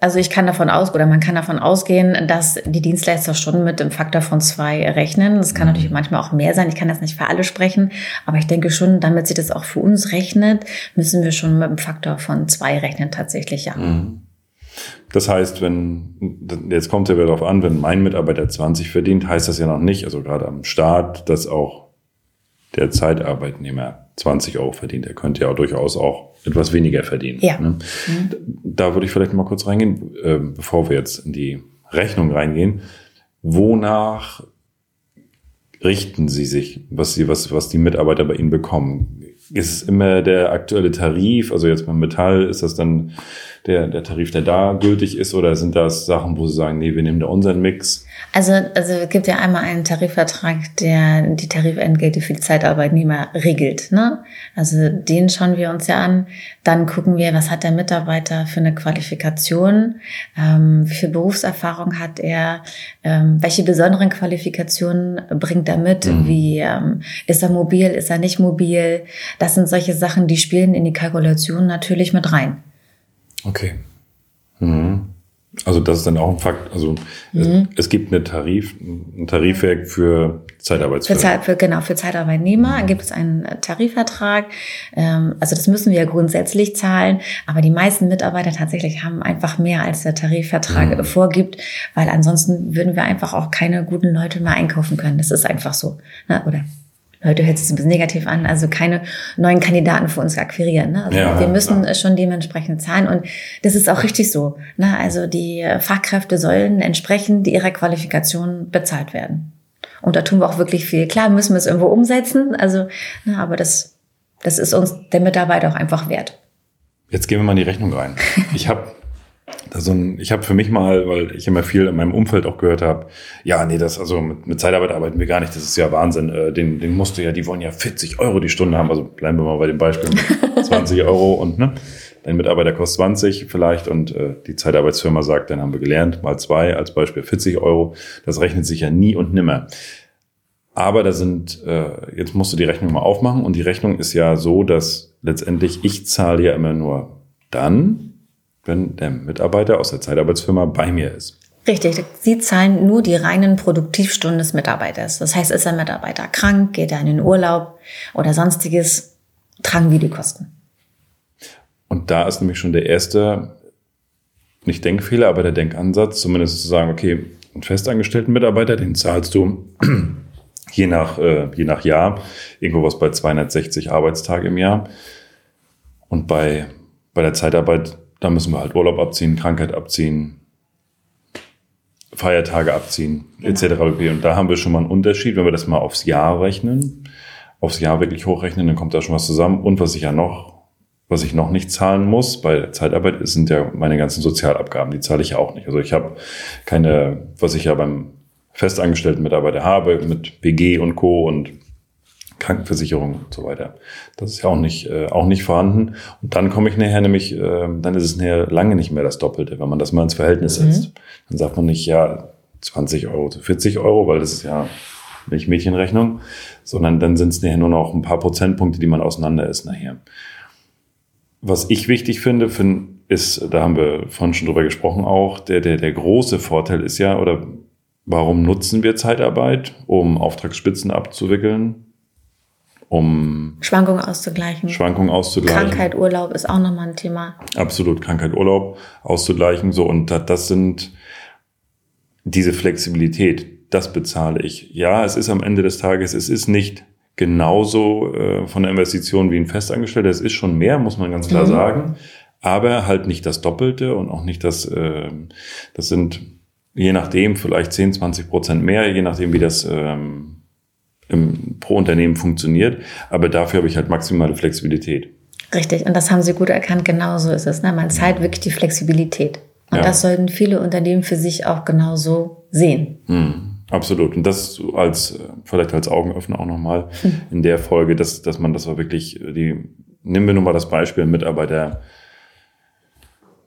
also ich kann davon aus oder man kann davon ausgehen, dass die Dienstleister schon mit dem Faktor von zwei rechnen. Das kann mhm. natürlich manchmal auch mehr sein. Ich kann das nicht für alle sprechen, aber ich denke schon, damit sich das auch für uns rechnet, müssen wir schon mit dem Faktor von zwei rechnen tatsächlich, ja. Mhm. Das heißt, wenn, jetzt kommt ja wieder darauf an, wenn mein Mitarbeiter 20 verdient, heißt das ja noch nicht, also gerade am Start, dass auch der Zeitarbeitnehmer 20 Euro verdient. Er könnte ja auch durchaus auch etwas weniger verdienen. Ja. Ne? Mhm. Da würde ich vielleicht mal kurz reingehen, äh, bevor wir jetzt in die Rechnung reingehen. Wonach richten Sie sich, was Sie, was, was die Mitarbeiter bei Ihnen bekommen? Ist es immer der aktuelle Tarif? Also jetzt beim Metall ist das dann der, der Tarif, der da gültig ist, oder sind das Sachen, wo Sie sagen, nee, wir nehmen da unseren Mix? Also, also es gibt ja einmal einen Tarifvertrag, der die Tarifentgelte für die Zeitarbeitnehmer regelt. Ne? Also den schauen wir uns ja an. Dann gucken wir, was hat der Mitarbeiter für eine Qualifikation, ähm, wie viel Berufserfahrung hat er, ähm, welche besonderen Qualifikationen bringt er mit, mhm. wie ähm, ist er mobil, ist er nicht mobil. Das sind solche Sachen, die spielen in die Kalkulation natürlich mit rein. Okay. Mhm. Also das ist dann auch ein Fakt. Also mhm. es, es, gibt eine Tarif, ein Tarifwerk für Zeitarbeitsfirmen. Für, für, genau, für Zeitarbeitnehmer mhm. gibt es einen Tarifvertrag. Ähm, also das müssen wir ja grundsätzlich zahlen, aber die meisten Mitarbeiter tatsächlich haben einfach mehr, als der Tarifvertrag mhm. vorgibt, weil ansonsten würden wir einfach auch keine guten Leute mehr einkaufen können. Das ist einfach so. Ne? Oder Heute hört sich ein bisschen negativ an, also keine neuen Kandidaten für uns akquirieren. Ne? Also ja, wir müssen klar. schon dementsprechend zahlen und das ist auch richtig so. Ne? Also die Fachkräfte sollen entsprechend ihrer Qualifikation bezahlt werden. Und da tun wir auch wirklich viel. Klar müssen wir es irgendwo umsetzen, also, ne, aber das, das ist uns der Mitarbeiter auch einfach wert. Jetzt gehen wir mal in die Rechnung rein. Ich habe so ein, ich habe für mich mal, weil ich immer viel in meinem Umfeld auch gehört habe, ja, nee, das, also mit, mit Zeitarbeit arbeiten wir gar nicht, das ist ja Wahnsinn. Äh, den, den musst du ja, die wollen ja 40 Euro die Stunde haben. Also bleiben wir mal bei dem Beispiel mit 20 Euro und ne, dein Mitarbeiter kostet 20 vielleicht und äh, die Zeitarbeitsfirma sagt, dann haben wir gelernt, mal zwei als Beispiel 40 Euro. Das rechnet sich ja nie und nimmer. Aber da sind, äh, jetzt musst du die Rechnung mal aufmachen und die Rechnung ist ja so, dass letztendlich ich zahle ja immer nur dann, wenn der Mitarbeiter aus der Zeitarbeitsfirma bei mir ist. Richtig, Sie zahlen nur die reinen Produktivstunden des Mitarbeiters. Das heißt, ist ein Mitarbeiter krank, geht er in den Urlaub oder sonstiges, tragen wir die Kosten. Und da ist nämlich schon der erste, nicht Denkfehler, aber der Denkansatz, zumindest zu sagen, okay, einen festangestellten Mitarbeiter, den zahlst du je nach, äh, je nach Jahr, irgendwo was bei 260 Arbeitstage im Jahr. Und bei, bei der Zeitarbeit, da müssen wir halt Urlaub abziehen, Krankheit abziehen, Feiertage abziehen, genau. etc. Und da haben wir schon mal einen Unterschied, wenn wir das mal aufs Jahr rechnen, aufs Jahr wirklich hochrechnen, dann kommt da schon was zusammen. Und was ich ja noch, was ich noch nicht zahlen muss bei der Zeitarbeit, sind ja meine ganzen Sozialabgaben. Die zahle ich ja auch nicht. Also ich habe keine, was ich ja beim festangestellten Mitarbeiter habe, mit BG und Co. und Krankenversicherung und so weiter. Das ist ja auch nicht, äh, auch nicht vorhanden. Und dann komme ich nachher nämlich, äh, dann ist es nachher lange nicht mehr das Doppelte, wenn man das mal ins Verhältnis mhm. setzt. Dann sagt man nicht, ja, 20 Euro zu 40 Euro, weil das ist ja nicht Mädchenrechnung, sondern dann sind es nachher nur noch ein paar Prozentpunkte, die man auseinander ist nachher. Was ich wichtig finde, finde ist, da haben wir vorhin schon drüber gesprochen auch, der, der, der große Vorteil ist ja, oder Warum nutzen wir Zeitarbeit? Um Auftragsspitzen abzuwickeln, um Schwankungen auszugleichen. Schwankungen auszugleichen. Krankheit, Urlaub ist auch nochmal ein Thema. Absolut, Krankheit, Urlaub auszugleichen. So, und das sind diese Flexibilität, das bezahle ich. Ja, es ist am Ende des Tages, es ist nicht genauso äh, von der Investition wie ein Festangestellter. Es ist schon mehr, muss man ganz klar mhm. sagen. Aber halt nicht das Doppelte und auch nicht das, äh, das sind je nachdem vielleicht 10, 20 Prozent mehr, je nachdem, wie das ähm, im, pro Unternehmen funktioniert. Aber dafür habe ich halt maximale Flexibilität. Richtig, und das haben Sie gut erkannt, genau so ist es. Ne? Man zeigt wirklich die Flexibilität. Und ja. das sollten viele Unternehmen für sich auch genauso sehen. Mhm. Absolut. Und das als, vielleicht als Augenöffner auch nochmal mhm. in der Folge, dass, dass man das war wirklich, die, nehmen wir nur mal das Beispiel Mitarbeiter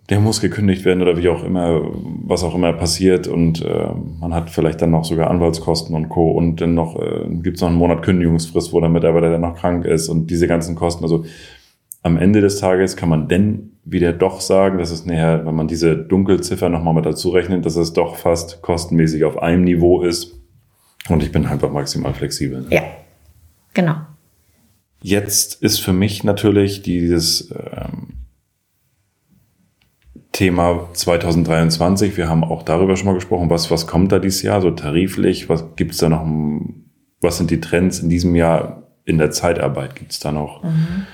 der muss gekündigt werden oder wie auch immer, was auch immer passiert und äh, man hat vielleicht dann noch sogar Anwaltskosten und Co. und dann noch äh, gibt es noch einen Monat Kündigungsfrist, wo der Mitarbeiter dann noch krank ist und diese ganzen Kosten. Also am Ende des Tages kann man denn wieder doch sagen, dass es näher, wenn man diese Dunkelziffer nochmal mit dazu rechnet, dass es doch fast kostenmäßig auf einem Niveau ist und ich bin einfach maximal flexibel. Ja, genau. Jetzt ist für mich natürlich dieses ähm, Thema 2023. Wir haben auch darüber schon mal gesprochen. Was, was kommt da dieses Jahr so tariflich? Was gibt's da noch? Was sind die Trends in diesem Jahr in der Zeitarbeit? Gibt's da noch mhm.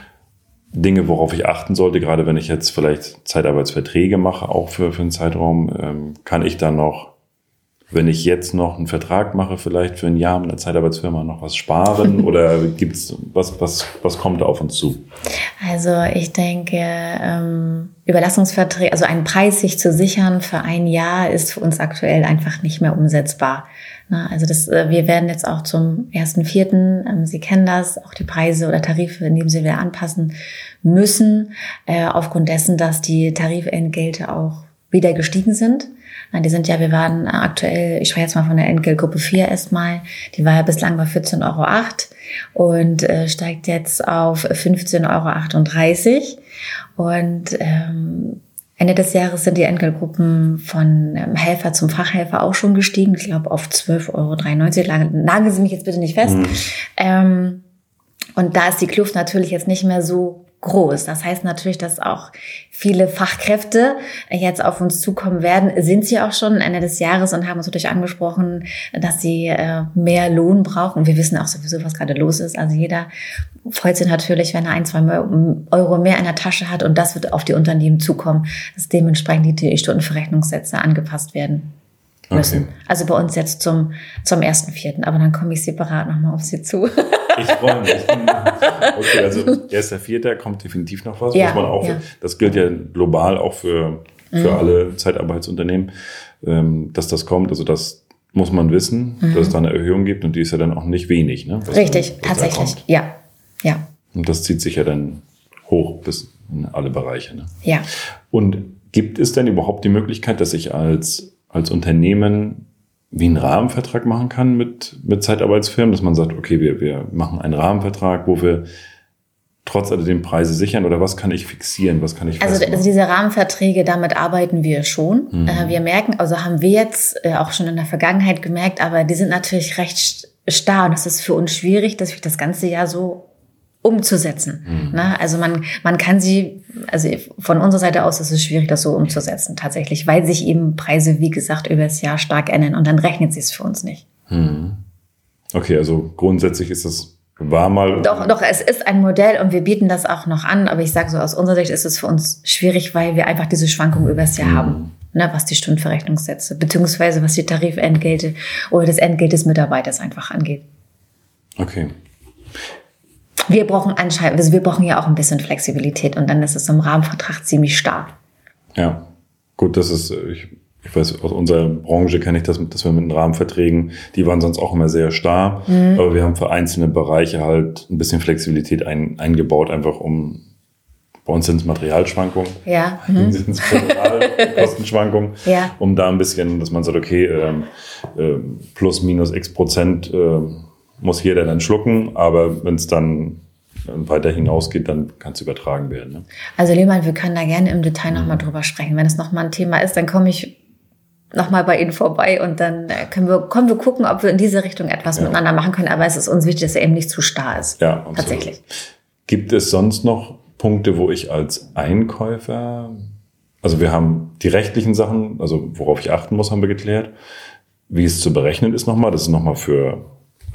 Dinge, worauf ich achten sollte? Gerade wenn ich jetzt vielleicht Zeitarbeitsverträge mache, auch für, für einen Zeitraum, ähm, kann ich da noch wenn ich jetzt noch einen Vertrag mache, vielleicht für ein Jahr mit einer Zeitarbeitsfirma noch was sparen oder gibt's was, was, was kommt da auf uns zu? Also ich denke, ähm, Überlassungsverträge, also einen Preis sich zu sichern für ein Jahr ist für uns aktuell einfach nicht mehr umsetzbar. Na, also das, äh, wir werden jetzt auch zum ersten Vierten, ähm, Sie kennen das, auch die Preise oder Tarife in dem Sinne wieder anpassen müssen, äh, aufgrund dessen, dass die Tarifentgelte auch wieder gestiegen sind. Die sind ja, wir waren aktuell, ich spreche jetzt mal von der Entgeltgruppe 4 erstmal, die war ja bislang bei 14,08 Euro und äh, steigt jetzt auf 15,38 Euro. Und ähm, Ende des Jahres sind die Entgeltgruppen von ähm, Helfer zum Fachhelfer auch schon gestiegen. Ich glaube auf 12,93 Euro. Nageln Sie mich jetzt bitte nicht fest. Mhm. Ähm, und da ist die Kluft natürlich jetzt nicht mehr so groß. Das heißt natürlich, dass auch viele Fachkräfte jetzt auf uns zukommen werden. Sind sie auch schon Ende des Jahres und haben uns natürlich angesprochen, dass sie äh, mehr Lohn brauchen. Wir wissen auch sowieso, was gerade los ist. Also jeder freut sich natürlich, wenn er ein, zwei Euro mehr in der Tasche hat und das wird auf die Unternehmen zukommen, dass dementsprechend die Stundenverrechnungssätze angepasst werden müssen. Okay. Also bei uns jetzt zum, zum ersten Vierten. Aber dann komme ich separat nochmal auf Sie zu. Ich freue mich. Okay, also erster Vierter kommt definitiv noch was. Ja, muss man auch, ja. Das gilt ja global auch für, für mhm. alle Zeitarbeitsunternehmen, ähm, dass das kommt. Also das muss man wissen, mhm. dass es da eine Erhöhung gibt und die ist ja dann auch nicht wenig. Ne, Richtig, dann, tatsächlich. Ja, ja. Und das zieht sich ja dann hoch bis in alle Bereiche. Ne? Ja. Und gibt es denn überhaupt die Möglichkeit, dass ich als als Unternehmen wie einen Rahmenvertrag machen kann mit, mit Zeitarbeitsfirmen, dass man sagt, okay, wir, wir machen einen Rahmenvertrag, wo wir trotz alledem Preise sichern oder was kann ich fixieren, was kann ich Also, also diese Rahmenverträge, damit arbeiten wir schon. Mhm. Äh, wir merken, also haben wir jetzt äh, auch schon in der Vergangenheit gemerkt, aber die sind natürlich recht starr und es ist für uns schwierig, dass wir das ganze Jahr so umzusetzen. Mhm. Ne? Also man, man kann sie, also von unserer Seite aus ist es schwierig, das so umzusetzen tatsächlich, weil sich eben Preise, wie gesagt, über das Jahr stark ändern und dann rechnet sie es für uns nicht. Mhm. Okay, also grundsätzlich ist es war mal. Doch, doch, es ist ein Modell und wir bieten das auch noch an, aber ich sage so, aus unserer Sicht ist es für uns schwierig, weil wir einfach diese Schwankungen übers Jahr mhm. haben, ne, was die Stundenverrechnungssätze, beziehungsweise was die Tarifentgelte oder das Entgelt des Mitarbeiters einfach angeht. Okay. Wir brauchen anscheinend, also wir brauchen ja auch ein bisschen Flexibilität und dann ist es im Rahmenvertrag ziemlich stark. Ja, gut, das ist, ich, ich weiß, aus unserer Branche kenne ich das, dass wir mit den Rahmenverträgen, die waren sonst auch immer sehr starr, mhm. aber wir haben für einzelne Bereiche halt ein bisschen Flexibilität ein, eingebaut, einfach um bei uns sind es Materialschwankungen, ja. Mhm. sind es Kostenschwankungen, ja. um da ein bisschen, dass man sagt, okay, ähm, äh, plus minus x Prozent äh, muss jeder dann schlucken, aber wenn es dann weiter hinausgeht, dann kann es übertragen werden. Ne? Also Lehmann, wir können da gerne im Detail nochmal mhm. drüber sprechen. Wenn es nochmal ein Thema ist, dann komme ich nochmal bei Ihnen vorbei und dann äh, können wir, können wir gucken, ob wir in diese Richtung etwas ja. miteinander machen können. Aber es ist uns wichtig, dass er eben nicht zu starr ist. Ja, absolut. tatsächlich. Gibt es sonst noch Punkte, wo ich als Einkäufer, also wir haben die rechtlichen Sachen, also worauf ich achten muss, haben wir geklärt. Wie es zu berechnen ist nochmal, das ist nochmal für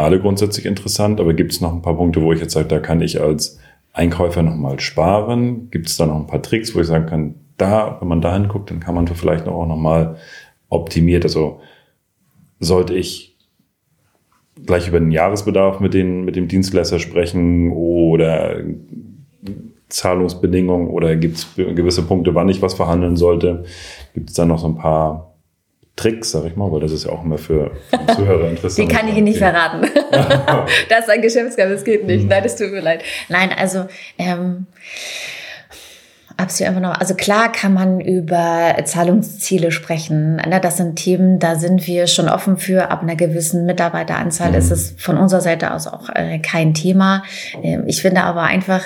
alle grundsätzlich interessant, aber gibt es noch ein paar Punkte, wo ich jetzt sage, da kann ich als Einkäufer nochmal sparen? Gibt es da noch ein paar Tricks, wo ich sagen kann, da, wenn man da hinguckt, dann kann man vielleicht auch nochmal optimiert, also sollte ich gleich über den Jahresbedarf mit, den, mit dem Dienstleister sprechen oder Zahlungsbedingungen oder gibt es gewisse Punkte, wann ich was verhandeln sollte? Gibt es da noch so ein paar Tricks, sag ich mal, weil das ist ja auch immer für Zuhörer interessant. Die kann ich Ihnen nicht verraten. das ist ein Geschäftsgeheimnis, das geht nicht. Mhm. Nein, das tut mir leid. Nein, also ähm, absolut einfach noch. Also klar kann man über Zahlungsziele sprechen. Ne, das sind Themen, da sind wir schon offen für. Ab einer gewissen Mitarbeiteranzahl mhm. ist es von unserer Seite aus auch äh, kein Thema. Ähm, ich finde aber einfach,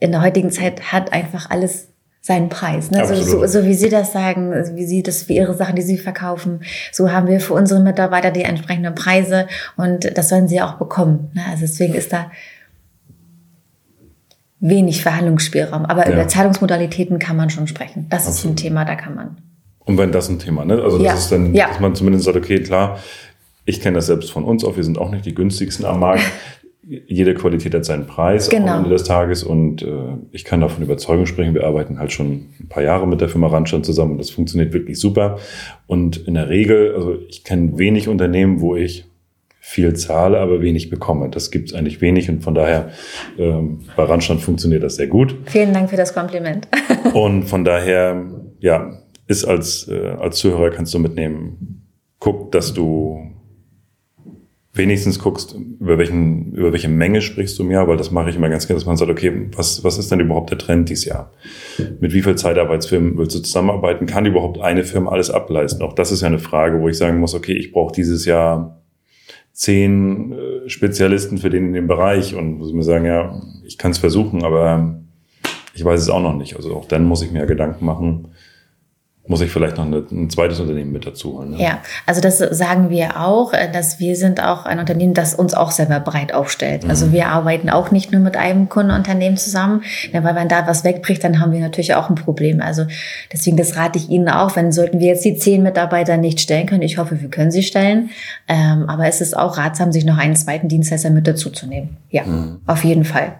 in der heutigen Zeit hat einfach alles seinen Preis. Ne? So, so, so wie Sie das sagen, wie Sie das für Ihre Sachen, die Sie verkaufen, so haben wir für unsere Mitarbeiter die entsprechenden Preise und das sollen sie auch bekommen. Ne? Also deswegen ist da wenig Verhandlungsspielraum. Aber ja. über Zahlungsmodalitäten kann man schon sprechen. Das Absolut. ist ein Thema, da kann man. Und wenn das ein Thema, ne? Also das ja. ist dann, ja. dass man zumindest sagt, okay, klar, ich kenne das selbst von uns auch, wir sind auch nicht die günstigsten am Markt jede Qualität hat seinen Preis genau. am Ende des Tages und äh, ich kann davon Überzeugung sprechen. Wir arbeiten halt schon ein paar Jahre mit der Firma Randstand zusammen und das funktioniert wirklich super. Und in der Regel, also ich kenne wenig Unternehmen, wo ich viel zahle, aber wenig bekomme. Das gibt es eigentlich wenig und von daher ähm, bei Randstand funktioniert das sehr gut. Vielen Dank für das Kompliment. und von daher, ja, ist als, äh, als Zuhörer kannst du mitnehmen, guck, dass du wenigstens guckst, über, welchen, über welche Menge sprichst du im Jahr, weil das mache ich immer ganz gerne, dass man sagt, okay, was, was ist denn überhaupt der Trend dieses Jahr? Mit wie viel Zeitarbeitsfirmen willst du zusammenarbeiten? Kann überhaupt eine Firma alles ableisten? Auch das ist ja eine Frage, wo ich sagen muss, okay, ich brauche dieses Jahr zehn äh, Spezialisten für den in dem Bereich und muss mir sagen, ja, ich kann es versuchen, aber ich weiß es auch noch nicht. Also auch dann muss ich mir Gedanken machen, muss ich vielleicht noch ein zweites Unternehmen mit dazu holen. Ne? Ja, also das sagen wir auch, äh, dass wir sind auch ein Unternehmen, das uns auch selber breit aufstellt. Mhm. Also wir arbeiten auch nicht nur mit einem Kundenunternehmen zusammen, weil wenn da was wegbricht, dann haben wir natürlich auch ein Problem. Also deswegen, das rate ich Ihnen auch, wenn sollten wir jetzt die zehn Mitarbeiter nicht stellen können. Ich hoffe, wir können sie stellen. Ähm, aber es ist auch ratsam, sich noch einen zweiten Dienstleister mit dazu zu nehmen. Ja, mhm. auf jeden Fall.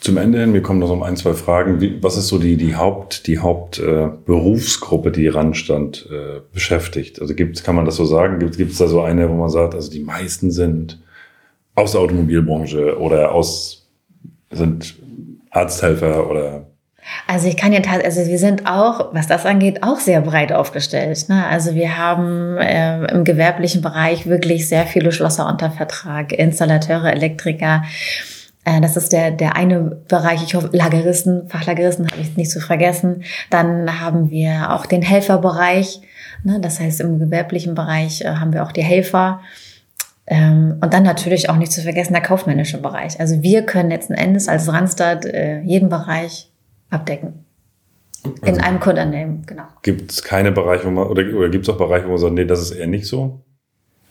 Zum Ende hin, wir kommen noch um ein, zwei Fragen. Wie, was ist so die, die Haupt, die Hauptberufsgruppe, äh, die Randstand äh, beschäftigt? Also gibt's, kann man das so sagen? Gibt es da so eine, wo man sagt, also die meisten sind aus der Automobilbranche oder aus, sind Arzthelfer oder also ich kann ja also wir sind auch, was das angeht, auch sehr breit aufgestellt. Ne? Also wir haben äh, im gewerblichen Bereich wirklich sehr viele Schlosser unter Vertrag, Installateure, Elektriker, das ist der, der eine Bereich. Ich hoffe, Lageristen, Fachlageristen habe ich nicht zu vergessen. Dann haben wir auch den Helferbereich. Ne? Das heißt, im gewerblichen Bereich äh, haben wir auch die Helfer. Ähm, und dann natürlich auch nicht zu vergessen der kaufmännische Bereich. Also wir können letzten Endes als Randstad äh, jeden Bereich abdecken. In also einem Kundenunternehmen, genau. Gibt es keine Bereiche, wo man, oder, oder gibt es auch Bereiche, wo man sagt, nee, das ist eher nicht so?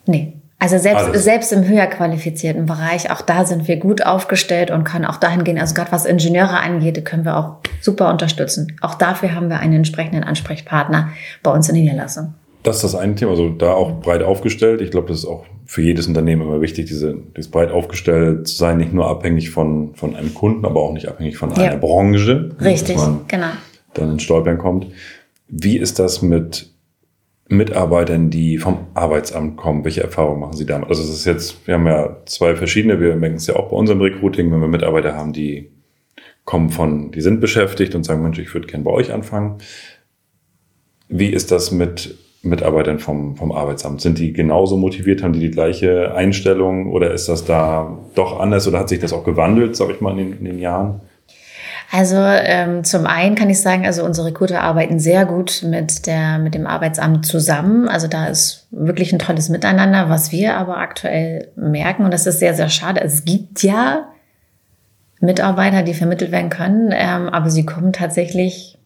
Nee. Also selbst, selbst im höher qualifizierten Bereich, auch da sind wir gut aufgestellt und können auch dahin gehen. Also gerade was Ingenieure angeht, können wir auch super unterstützen. Auch dafür haben wir einen entsprechenden Ansprechpartner bei uns in der Niederlassung. Das ist das eine Thema, also da auch breit aufgestellt. Ich glaube, das ist auch für jedes Unternehmen immer wichtig, diese, dieses breit aufgestellt zu sein, nicht nur abhängig von, von einem Kunden, aber auch nicht abhängig von ja. einer Branche. Richtig, genau. Dann ins Stolpern kommt. Wie ist das mit Mitarbeitern, die vom Arbeitsamt kommen? Welche Erfahrungen machen Sie damit? Also es ist jetzt, wir haben ja zwei verschiedene, wir merken es ja auch bei unserem Recruiting, wenn wir Mitarbeiter haben, die kommen von, die sind beschäftigt und sagen, Mensch, ich würde gerne bei euch anfangen. Wie ist das mit Mitarbeitern vom, vom Arbeitsamt? Sind die genauso motiviert? Haben die die gleiche Einstellung? Oder ist das da doch anders? Oder hat sich das auch gewandelt, sag ich mal, in den, in den Jahren? Also ähm, zum einen kann ich sagen, also unsere Recruiter arbeiten sehr gut mit der mit dem Arbeitsamt zusammen. Also da ist wirklich ein tolles Miteinander. Was wir aber aktuell merken und das ist sehr sehr schade. Es gibt ja Mitarbeiter, die vermittelt werden können, ähm, aber sie kommen tatsächlich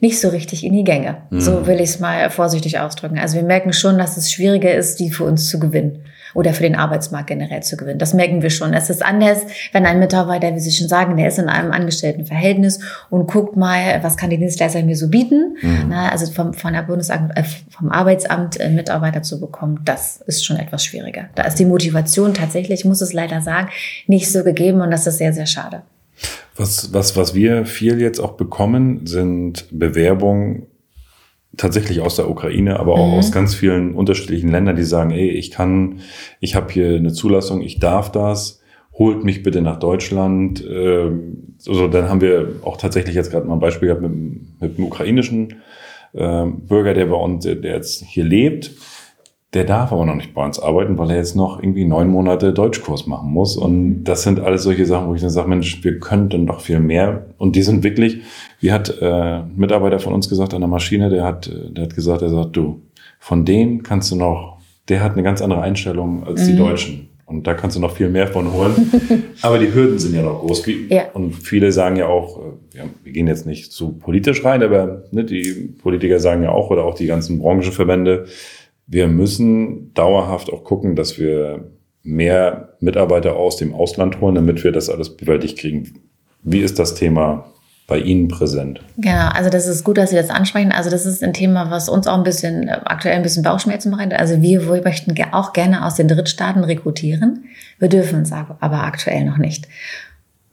nicht so richtig in die Gänge. Mhm. So will ich es mal vorsichtig ausdrücken. Also wir merken schon, dass es schwieriger ist, die für uns zu gewinnen oder für den Arbeitsmarkt generell zu gewinnen. Das merken wir schon. Es ist anders, wenn ein Mitarbeiter, wie Sie schon sagen, der ist in einem Angestelltenverhältnis und guckt mal, was kann die Dienstleister mir so bieten. Mhm. Na, also vom, von der Bundesamt, äh, vom Arbeitsamt äh, Mitarbeiter zu bekommen, das ist schon etwas schwieriger. Da ist die Motivation tatsächlich, muss es leider sagen, nicht so gegeben und das ist sehr, sehr schade. Was, was, was wir viel jetzt auch bekommen, sind Bewerbungen tatsächlich aus der Ukraine, aber auch mhm. aus ganz vielen unterschiedlichen Ländern, die sagen, ey, ich kann, ich habe hier eine Zulassung, ich darf das, holt mich bitte nach Deutschland. Ähm, also dann haben wir auch tatsächlich jetzt gerade mal ein Beispiel gehabt mit, mit einem ukrainischen äh, Bürger, der bei uns, der jetzt hier lebt der darf aber noch nicht bei uns arbeiten, weil er jetzt noch irgendwie neun Monate Deutschkurs machen muss. Und das sind alles solche Sachen, wo ich dann sage, Mensch, wir könnten doch viel mehr. Und die sind wirklich, wie hat äh, ein Mitarbeiter von uns gesagt an der Maschine, der hat, der hat gesagt, er sagt, du, von denen kannst du noch, der hat eine ganz andere Einstellung als mhm. die Deutschen. Und da kannst du noch viel mehr von holen. Aber die Hürden sind ja noch groß. Ja. Und viele sagen ja auch, äh, ja, wir gehen jetzt nicht zu politisch rein, aber ne, die Politiker sagen ja auch, oder auch die ganzen Branchenverbände, wir müssen dauerhaft auch gucken, dass wir mehr Mitarbeiter aus dem Ausland holen, damit wir das alles bewältigt kriegen. Wie ist das Thema bei Ihnen präsent? Genau, also das ist gut, dass Sie das ansprechen. Also das ist ein Thema, was uns auch ein bisschen aktuell ein bisschen Bauchschmerzen bereitet. Also wir, wir möchten auch gerne aus den Drittstaaten rekrutieren. Wir dürfen es aber aktuell noch nicht.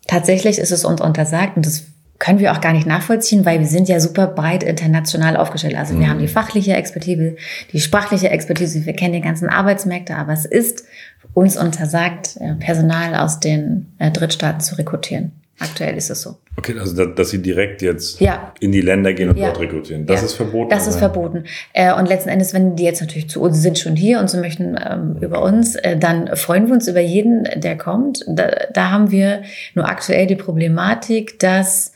Tatsächlich ist es uns untersagt und das können wir auch gar nicht nachvollziehen, weil wir sind ja super breit international aufgestellt. Also wir mhm. haben die fachliche Expertise, die sprachliche Expertise, wir kennen die ganzen Arbeitsmärkte, aber es ist uns untersagt, äh, Personal aus den äh, Drittstaaten zu rekrutieren. Aktuell ist es so. Okay, also dass sie direkt jetzt ja. in die Länder gehen und ja. dort rekrutieren. Das ja. ist verboten. Das ist verboten. Äh, und letzten Endes, wenn die jetzt natürlich zu uns sind schon hier und sie möchten ähm, über uns, äh, dann freuen wir uns über jeden, der kommt. Da, da haben wir nur aktuell die Problematik, dass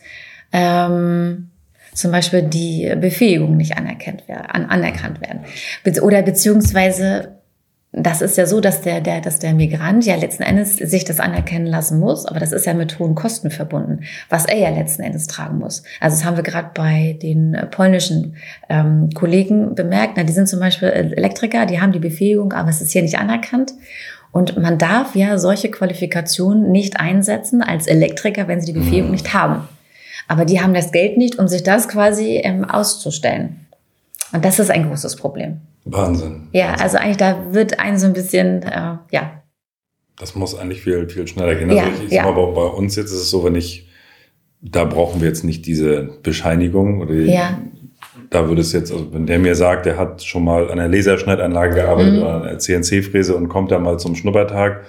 ähm, zum Beispiel die Befähigung nicht anerkannt werden, an, anerkannt werden. Be oder beziehungsweise das ist ja so, dass der, der, dass der Migrant ja letzten Endes sich das anerkennen lassen muss, aber das ist ja mit hohen Kosten verbunden, was er ja letzten Endes tragen muss. Also das haben wir gerade bei den polnischen ähm, Kollegen bemerkt. Na, die sind zum Beispiel Elektriker, die haben die Befähigung, aber es ist hier nicht anerkannt. Und man darf ja solche Qualifikationen nicht einsetzen als Elektriker, wenn sie die Befähigung mhm. nicht haben. Aber die haben das Geld nicht, um sich das quasi ähm, auszustellen. Und das ist ein großes Problem. Wahnsinn. Ja, Wahnsinn. also eigentlich da wird ein so ein bisschen, äh, ja. Das muss eigentlich viel, viel schneller gehen. Also ja, ich, ich ja. sag mal, bei, bei uns jetzt ist es so, wenn ich, da brauchen wir jetzt nicht diese Bescheinigung oder die, ja. da würde es jetzt, also wenn der mir sagt, der hat schon mal an einer Laserschneidanlage gearbeitet mhm. oder an einer CNC-Fräse und kommt da mal zum Schnuppertag,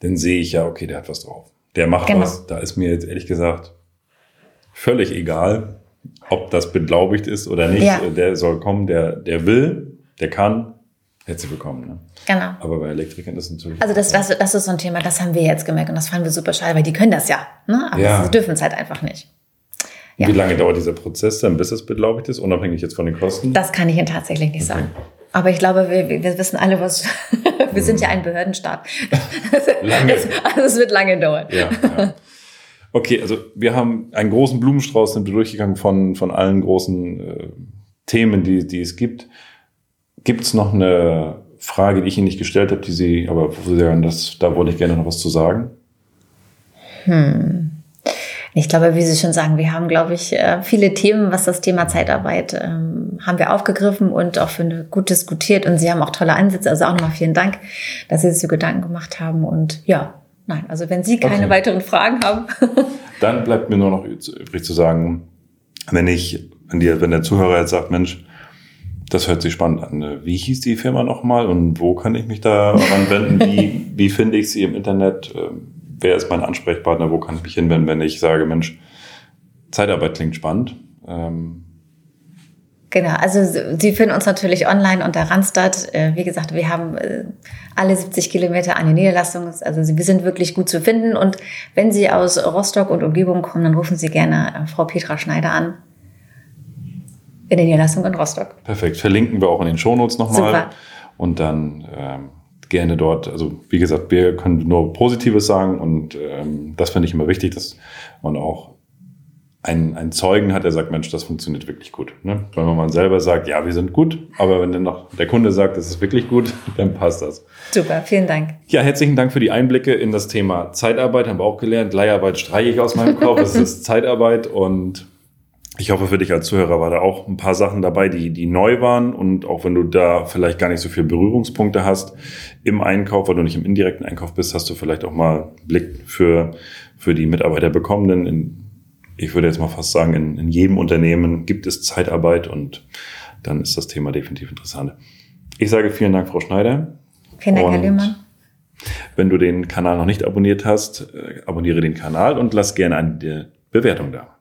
dann sehe ich ja, okay, der hat was drauf. Der macht genau. was. Da ist mir jetzt ehrlich gesagt völlig egal, ob das beglaubigt ist oder nicht. Ja. Der soll kommen, der, der will, der kann, hätte sie bekommen. Ne? Genau. Aber bei Elektrikern ist es natürlich. Also das, das, das ist so ein Thema, das haben wir jetzt gemerkt und das fanden wir super schade, weil die können das ja. Ne? Aber ja. sie dürfen es halt einfach nicht. Ja. Wie lange dauert dieser Prozess dann, bis es beglaubigt ist, unabhängig jetzt von den Kosten? Das kann ich Ihnen tatsächlich nicht okay. sagen. Aber ich glaube, wir, wir wissen alle, was, Wir sind ja ein Behördenstaat. lange. Also es wird lange dauern. Ja, ja. Okay, also wir haben einen großen Blumenstrauß, sind wir durchgegangen von, von allen großen äh, Themen, die, die es gibt. Gibt es noch eine Frage, die ich Ihnen nicht gestellt habe, die Sie, aber wo Sie sagen, das, da wollte ich gerne noch was zu sagen? Hm. Ich glaube, wie Sie schon sagen, wir haben, glaube ich, äh, viele Themen, was das Thema Zeitarbeit ähm, haben wir aufgegriffen und auch für gut diskutiert. Und Sie haben auch tolle Ansätze. Also auch nochmal vielen Dank, dass Sie sich so Gedanken gemacht haben. Und ja, nein, also wenn Sie keine okay. weiteren Fragen haben. Dann bleibt mir nur noch übrig zu sagen, wenn ich, wenn, die, wenn der Zuhörer jetzt sagt, Mensch, das hört sich spannend an. Wie hieß die Firma nochmal und wo kann ich mich da anwenden? Wie, wie finde ich sie im Internet? Ähm, wer ist mein Ansprechpartner? Wo kann ich mich hinwenden, wenn ich sage, Mensch, Zeitarbeit klingt spannend? Ähm Genau, also Sie finden uns natürlich online unter Randstadt. Äh, wie gesagt, wir haben äh, alle 70 Kilometer eine Niederlassung. Also wir sind wirklich gut zu finden. Und wenn Sie aus Rostock und Umgebung kommen, dann rufen Sie gerne äh, Frau Petra Schneider an in der Niederlassung in Rostock. Perfekt. Verlinken wir auch in den Shownotes nochmal. Super. Und dann ähm, gerne dort, also wie gesagt, wir können nur Positives sagen und ähm, das finde ich immer wichtig, dass man auch einen, einen Zeugen hat, der sagt, Mensch, das funktioniert wirklich gut. Ne? Wenn man selber sagt, ja, wir sind gut, aber wenn dann noch der Kunde sagt, das ist wirklich gut, dann passt das. Super, vielen Dank. Ja, herzlichen Dank für die Einblicke in das Thema Zeitarbeit. Haben wir auch gelernt. Leiharbeit streiche ich aus meinem Kopf. es ist Zeitarbeit und ich hoffe, für dich als Zuhörer war da auch ein paar Sachen dabei, die, die neu waren. Und auch wenn du da vielleicht gar nicht so viele Berührungspunkte hast im Einkauf, weil du nicht im indirekten Einkauf bist, hast du vielleicht auch mal Blick für, für die Mitarbeiter bekommen. Denn in, ich würde jetzt mal fast sagen, in, in jedem Unternehmen gibt es Zeitarbeit und dann ist das Thema definitiv interessant. Ich sage vielen Dank, Frau Schneider. Vielen Dank, Herr Lehmann. Wenn du den Kanal noch nicht abonniert hast, äh, abonniere den Kanal und lass gerne eine Bewertung da.